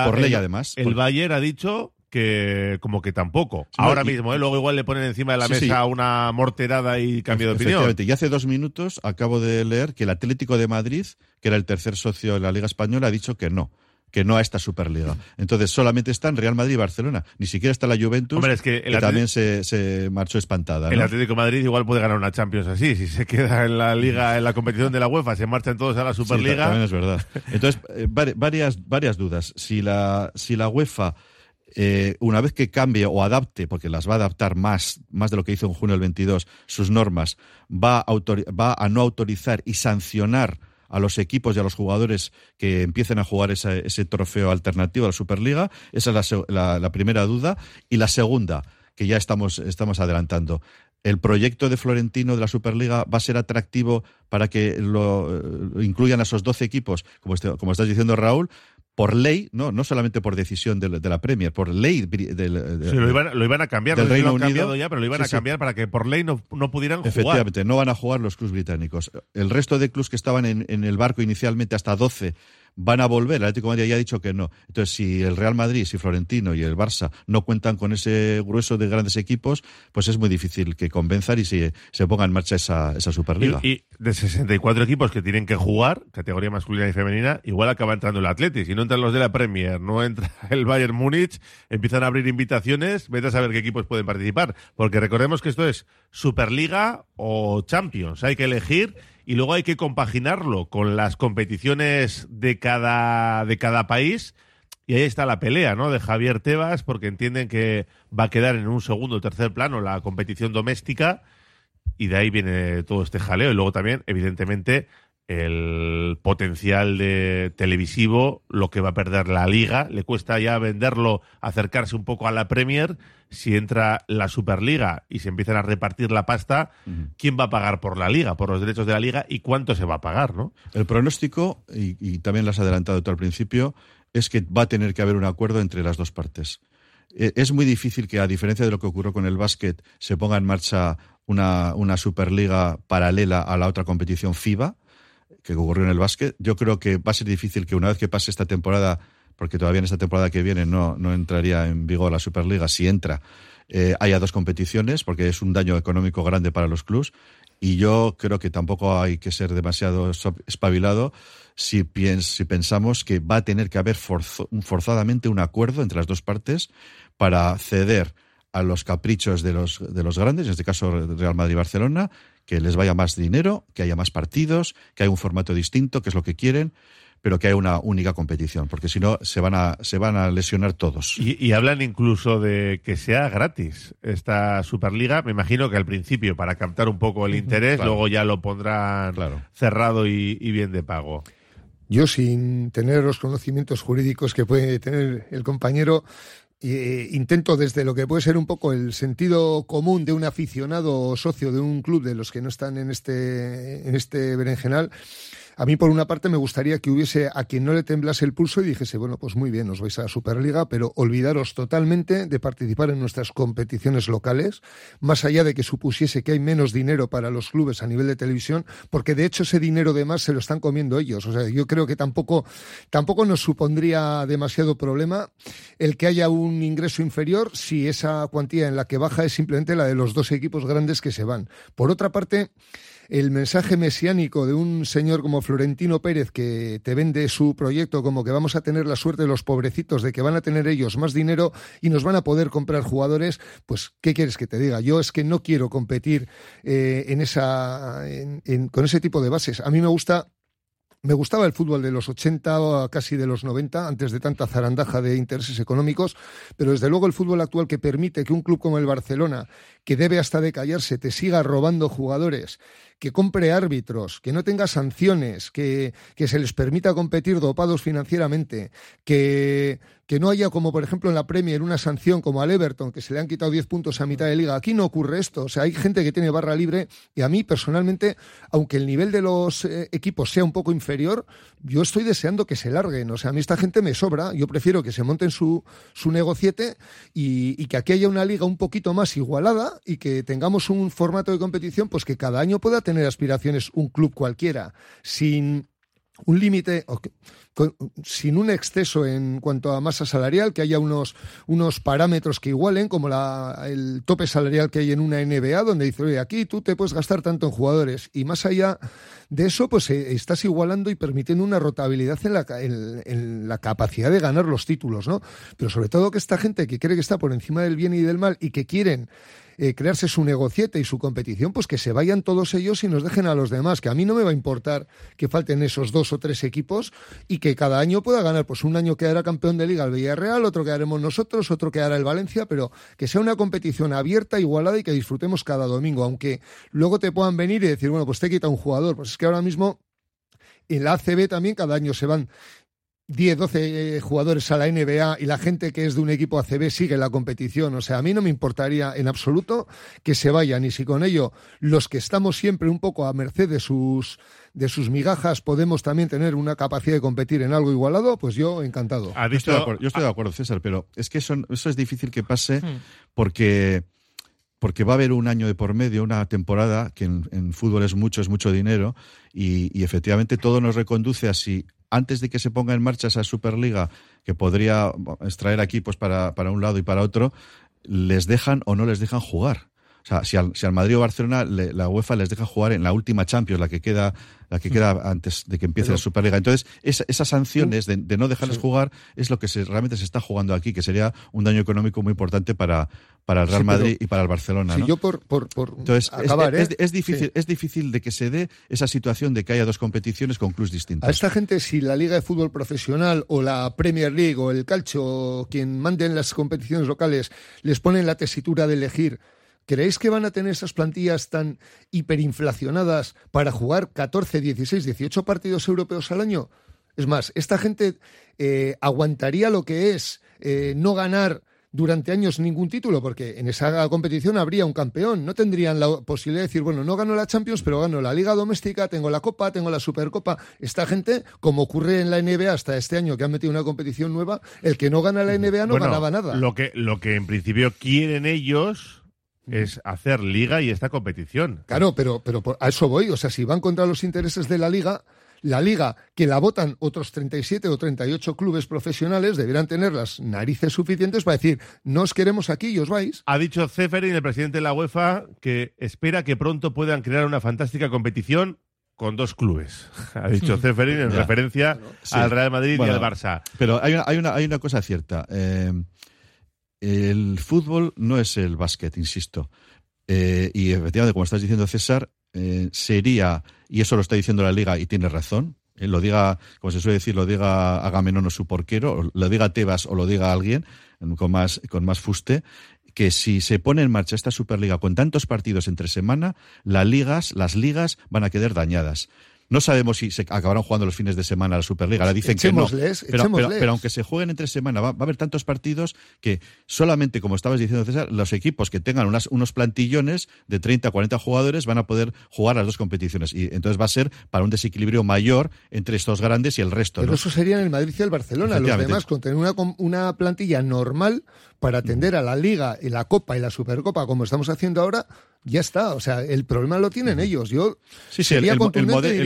por ley además. El Bayern ha dicho que como que tampoco. Ahora mismo, ¿eh? luego igual le ponen encima de la mesa una morterada y cambio de opinión. Y hace dos minutos acabo de leer que el Atlético de Madrid, que era el tercer socio de la Liga Española, ha dicho que no que no a esta Superliga. Entonces solamente están Real Madrid y Barcelona. Ni siquiera está la Juventus, que, también se, marchó espantada. El Atlético de Madrid igual puede ganar una Champions así. Si se queda en la liga, en la competición de la UEFA, se marchan todos a la Superliga. también es verdad. Entonces, eh, varias, varias dudas. Si la, si la UEFA eh, una vez que cambie o adapte, porque las va a adaptar más, más de lo que hizo en junio del 22, sus normas, va a, va a no autorizar y sancionar a los equipos y a los jugadores que empiecen a jugar ese, trofeo alternativo a la Superliga. Esa es la, primera duda. Y la segunda, que ya estamos, estamos adelantando. ¿El proyecto de Florentino de la Superliga va a ser atractivo para que lo, eh, incluyan a esos 12 equipos, como, este, como estás diciendo Raúl? Por ley, no, no solamente por decisión de, la Premier, por ley. De, lo, iban, a cambiar, del Reino Unido, ya, pero lo iban a cambiar para que por ley no, no pudieran jugar. Efectivamente, no van a jugar los clubes británicos. El resto de clubes que estaban en, en el barco inicialmente hasta 12 van a volver. El Atlético Madrid ya ha dicho que no. Entonces, si el Real Madrid, si Florentino y el Barça no cuentan con ese grueso de grandes equipos, pues es muy difícil que convenzan y se, se ponga en marcha esa, esa Superliga. Y, de 64 equipos que tienen que jugar, categoría masculina y femenina, igual acaba entrando el Atlético. Si no entran los de la Premier, no entra el Bayern Múnich, empiezan a abrir invitaciones, vete a saber qué equipos pueden participar. Porque recordemos que esto es Superliga o Champions. Hay que elegir y luego hay que compaginarlo con las competiciones de cada, de cada país. Y ahí está la pelea, ¿no? De Javier Tebas, porque entienden que va a quedar en un segundo o tercer plano la competición doméstica. Y de ahí viene todo este jaleo. Y luego también, evidentemente, el potencial de televisivo, lo que va a perder la liga. Le cuesta ya venderlo, acercarse un poco a la Premier. Si entra la Superliga y se empiezan a repartir la pasta, ¿quién va a pagar por la liga, por los derechos de la liga y cuánto se va a pagar? ¿no? El pronóstico, y, también lo has adelantado tú al principio, es que va a tener que haber un acuerdo entre las dos partes. E, es muy difícil que, a diferencia de lo que ocurrió con el básquet, se ponga en marcha una, una Superliga paralela a la otra competición FIBA que ocurrió en el básquet. Yo creo que va a ser difícil que una vez que pase esta temporada, porque todavía en esta temporada que viene no, no entraría en vigor la Superliga, si entra, eh, haya dos competiciones, porque es un daño económico grande para los clubs. Y yo creo que tampoco hay que ser demasiado espabilado si, si pensamos que va a tener que haber forzadamente un acuerdo entre las dos partes para ceder a los caprichos de los, de los grandes, en este caso Real Madrid y Barcelona, que les vaya más dinero, que haya más partidos, que haya un formato distinto, que es lo que quieren, pero que haya una única competición, porque si no se van a, se van a lesionar todos. Y, y hablan incluso de que sea gratis esta Superliga. Me imagino que al principio para captar un poco el interés, Claro. luego ya lo pondrán Claro. cerrado y, y bien de pago. Yo, sin tener los conocimientos jurídicos que puede tener el compañero, eh, intento desde lo que puede ser un poco el sentido común de un aficionado o socio de un club de los que no están en este, en este berenjenal. A mí, por una parte, me gustaría que hubiese a quien no le temblase el pulso y dijese, bueno, pues muy bien, os vais a la Superliga, pero olvidaros totalmente de participar en nuestras competiciones locales, más allá de que supusiese que hay menos dinero para los clubes a nivel de televisión, porque de hecho ese dinero de más se lo están comiendo ellos. O sea, yo creo que tampoco, tampoco nos supondría demasiado problema el que haya un ingreso inferior si esa cuantía en la que baja es simplemente la de los dos equipos grandes que se van. Por otra parte, el mensaje mesiánico de un señor como Florentino Pérez que te vende su proyecto como que vamos a tener la suerte de los pobrecitos de que van a tener ellos más dinero y nos van a poder comprar jugadores, pues ¿qué quieres que te diga? Yo es que no quiero competir eh, en esa, con ese tipo de bases. A mí me gusta me gustaba el fútbol de los 80 o casi de los 90, antes de tanta zarandaja de intereses económicos, pero desde luego el fútbol actual que permite que un club como el Barcelona, que debe hasta de callarse, te siga robando jugadores, que compre árbitros, que no tenga sanciones, que, que se les permita competir dopados financieramente, que, que no haya como por ejemplo en la Premier una sanción como al Everton, que se le han quitado 10 puntos a mitad de liga. Aquí no ocurre esto, o sea, hay gente que tiene barra libre y a mí personalmente, aunque el nivel de los eh, equipos sea un poco inferior, yo estoy deseando que se larguen, o sea, a mí esta gente me sobra, yo prefiero que se monten su, su negociete y, y que aquí haya una liga un poquito más igualada y que tengamos un formato de competición pues que cada año pueda tener aspiraciones un club cualquiera, sin un límite, sin un exceso en cuanto a masa salarial, que haya unos, unos parámetros que igualen, como la, el tope salarial que hay en una NBA, donde dice, oye, aquí tú te puedes gastar tanto en jugadores. Y más allá de eso, pues eh, estás igualando y permitiendo una rotabilidad en la, en la capacidad de ganar los títulos, ¿no? Pero sobre todo que esta gente que cree que está por encima del bien y del mal y que quieren eh, crearse su negociete y su competición, pues que se vayan todos ellos y nos dejen a los demás, que a mí no me va a importar que falten esos dos o tres equipos y que cada año pueda ganar, pues un año quedará campeón de liga el Villarreal, otro quedaremos nosotros, otro quedará el Valencia, pero que sea una competición abierta, igualada y que disfrutemos cada domingo, aunque luego te puedan venir y decir, bueno, pues te quita un jugador, pues es que ahora mismo en la ACB también cada año se van 10, 12 eh, jugadores a la NBA y la gente que es de un equipo ACB sigue la competición. O sea, a mí no me importaría en absoluto que se vayan y si con ello los que estamos siempre un poco a merced de sus, de sus migajas podemos también tener una capacidad de competir en algo igualado, pues yo encantado. Ha Yo estoy, de acuerdo, yo estoy de acuerdo, César, pero es que eso, eso es difícil que pase Hmm. porque, porque va a haber un año de por medio, una temporada, que en, fútbol es mucho, es mucho dinero, y, y efectivamente todo nos reconduce a si antes de que se ponga en marcha esa Superliga, que podría extraer equipos para, para un lado y para otro, les dejan o no les dejan jugar. O sea, si al, si al Madrid o Barcelona le- la UEFA les deja jugar en la última Champions, la que queda, la que queda antes de que empiece Pero- la Superliga. Entonces, esa- esas sanciones de, de no dejarles Sí. jugar es lo que se, realmente se está jugando aquí, que sería un daño económico muy importante para, para el Real Sí, pero- Madrid y para el Barcelona. Yo por, por, por Entonces, es- acabar, es, ¿eh? es difícil, Sí. es difícil de que se dé esa situación de que haya dos competiciones con clubes distintos. A esta gente, si la Liga de Fútbol Profesional o la Premier League o el Calcio, o quien mande en las competiciones locales, les ponen la tesitura de elegir, ¿creéis que van a tener esas plantillas tan hiperinflacionadas para jugar 14, 16, 18 partidos europeos al año? Es más, esta gente eh, aguantaría lo que es eh, no ganar durante años ningún título, porque en esa competición habría un campeón. No tendrían la posibilidad de decir, bueno, no gano la Champions, pero gano la Liga Doméstica, tengo la Copa, tengo la Supercopa. Esta gente, como ocurre en la NBA hasta este año, que han metido una competición nueva, el que no gana la NBA no Bueno, ganaba nada. Lo que, lo que en principio quieren ellos es hacer liga y esta competición. Claro, pero, pero por- a eso voy. O sea, si van contra los intereses de la liga, la liga que la votan otros 37 o 38 clubes profesionales deberán tener las narices suficientes para decir, no os queremos aquí y os vais. Ha dicho Ceferin, el presidente de la UEFA, que espera que pronto puedan crear una fantástica competición con dos clubes. Ha dicho Ceferin en Ya. referencia Sí. al Real Madrid Bueno, y al Barça. Pero hay una, hay una, hay una cosa cierta. Eh, el fútbol no es el básquet, insisto. Eh, y efectivamente, como estás diciendo, César, eh, sería, y eso lo está diciendo la Liga y tiene razón, eh, lo diga, como se suele decir, lo diga Agamenón o su porquero, lo diga Tebas o lo diga alguien con más, con más fuste, que si se pone en marcha esta Superliga con tantos partidos entre semana, las ligas, las ligas van a quedar dañadas. No sabemos si se acabarán jugando los fines de semana la Superliga. Ahora dicen que no. Pero, pero- aunque se jueguen entre semana, va, va a haber tantos partidos que solamente, como estabas diciendo, César, los equipos que tengan unas- unos plantillones de 30 40 jugadores van a poder jugar las dos competiciones. Y entonces va a ser para un desequilibrio mayor entre estos grandes y el resto. Pero ¿no? eso sería en el Madrid y el Barcelona. Los demás, con tener una, una plantilla normal para atender a la Liga, y la Copa y la Supercopa, como estamos haciendo ahora, ya está. O sea, el problema lo tienen ellos. Yo Sí, sí, el,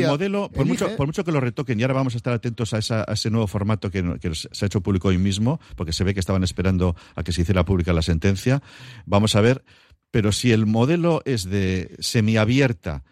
modelo, por mucho, por mucho que lo retoquen, y ahora vamos a estar atentos a, esa- a ese nuevo formato que, que se ha hecho público hoy mismo, porque se ve que estaban esperando a que se hiciera pública la sentencia. Vamos a ver, pero si el modelo es de semiabierta,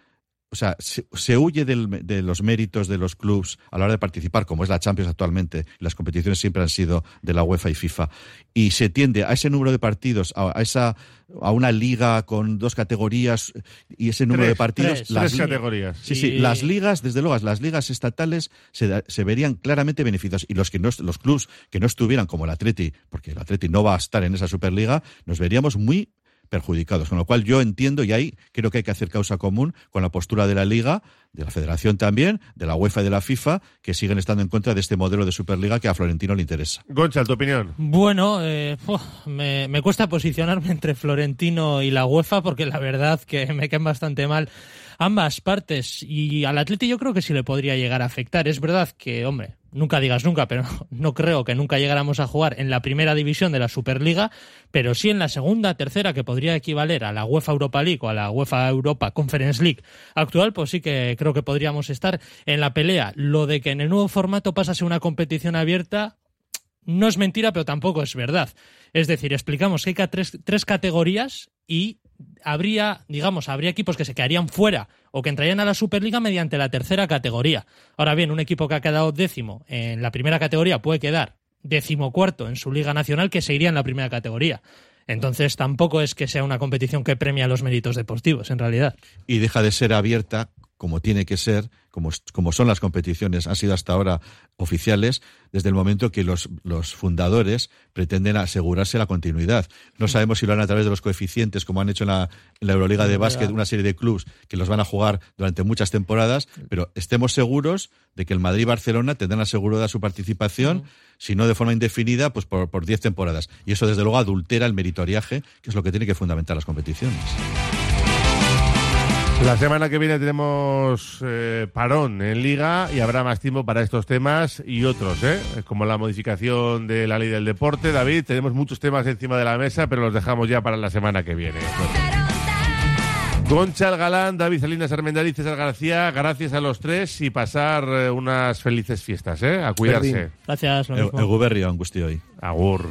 o sea, se, se huye del- de los méritos de los clubes a la hora de participar, como es la Champions actualmente, las competiciones siempre han sido de la UEFA y FIFA, y se tiende a ese número de partidos, a, a esa a una liga con dos categorías y ese número Tres, de partidos. tres, tres categorías. Sí, sí, Y- las ligas, desde luego, las ligas estatales se, se verían claramente beneficiados y los que no, los clubs que no estuvieran como el Atleti, porque el Atleti no va a estar en esa Superliga, nos veríamos muy perjudicados. Con lo cual yo entiendo y ahí creo que hay que hacer causa común con la postura de la Liga, de la Federación también, de la UEFA y de la FIFA, que siguen estando en contra de este modelo de Superliga que a Florentino le interesa. Goncha, tu opinión. Bueno, eh, me, me cuesta posicionarme entre Florentino y la UEFA porque la verdad que me caen bastante mal ambas partes y al Atleti yo creo que sí le podría llegar a afectar. Es verdad que, hombre, nunca digas nunca, pero no creo que nunca llegáramos a jugar en la primera división de la Superliga, pero sí en la segunda, tercera, que podría equivaler a la UEFA Europa League o a la UEFA Europa Conference League actual, pues sí que creo que podríamos estar en la pelea. Lo de que en el nuevo formato pasase una competición abierta, no es mentira, pero tampoco es verdad. Es decir, explicamos que hay tres, tres categorías y habría, digamos, habría equipos que se quedarían fuera o que entrarían a la Superliga mediante la tercera categoría. Ahora bien, un equipo que ha quedado décimo en la primera categoría puede quedar decimocuarto en su liga nacional que se iría en la primera categoría. Entonces tampoco es que sea una competición que premia los méritos deportivos, en realidad. y deja de ser abierta como tiene que ser, como, como son las competiciones, han sido hasta ahora oficiales, desde el momento que los, los fundadores pretenden asegurarse la continuidad. No sabemos si lo harán a través de los coeficientes, como han hecho en la, en la Euroliga de Básquet, una serie de clubes que los van a jugar durante muchas temporadas, pero estemos seguros de que el Madrid y Barcelona tendrán asegurada su participación, si no de forma indefinida, pues por, por 10 temporadas. Y eso, desde luego, adultera el meritoriaje, que es lo que tiene que fundamentar las competiciones. La semana que viene tenemos eh, parón en Liga y habrá más tiempo para estos temas y otros, ¿eh? como la modificación de la ley del deporte. David, tenemos muchos temas encima de la mesa, pero los dejamos ya para la semana que viene. Concha el Galán, David Salinas Armendariz, César García, gracias a los tres y pasar eh, unas felices fiestas, ¿eh? A cuidarse. Gracias, lo mismo. Eguberri, angustio hoy. Agur.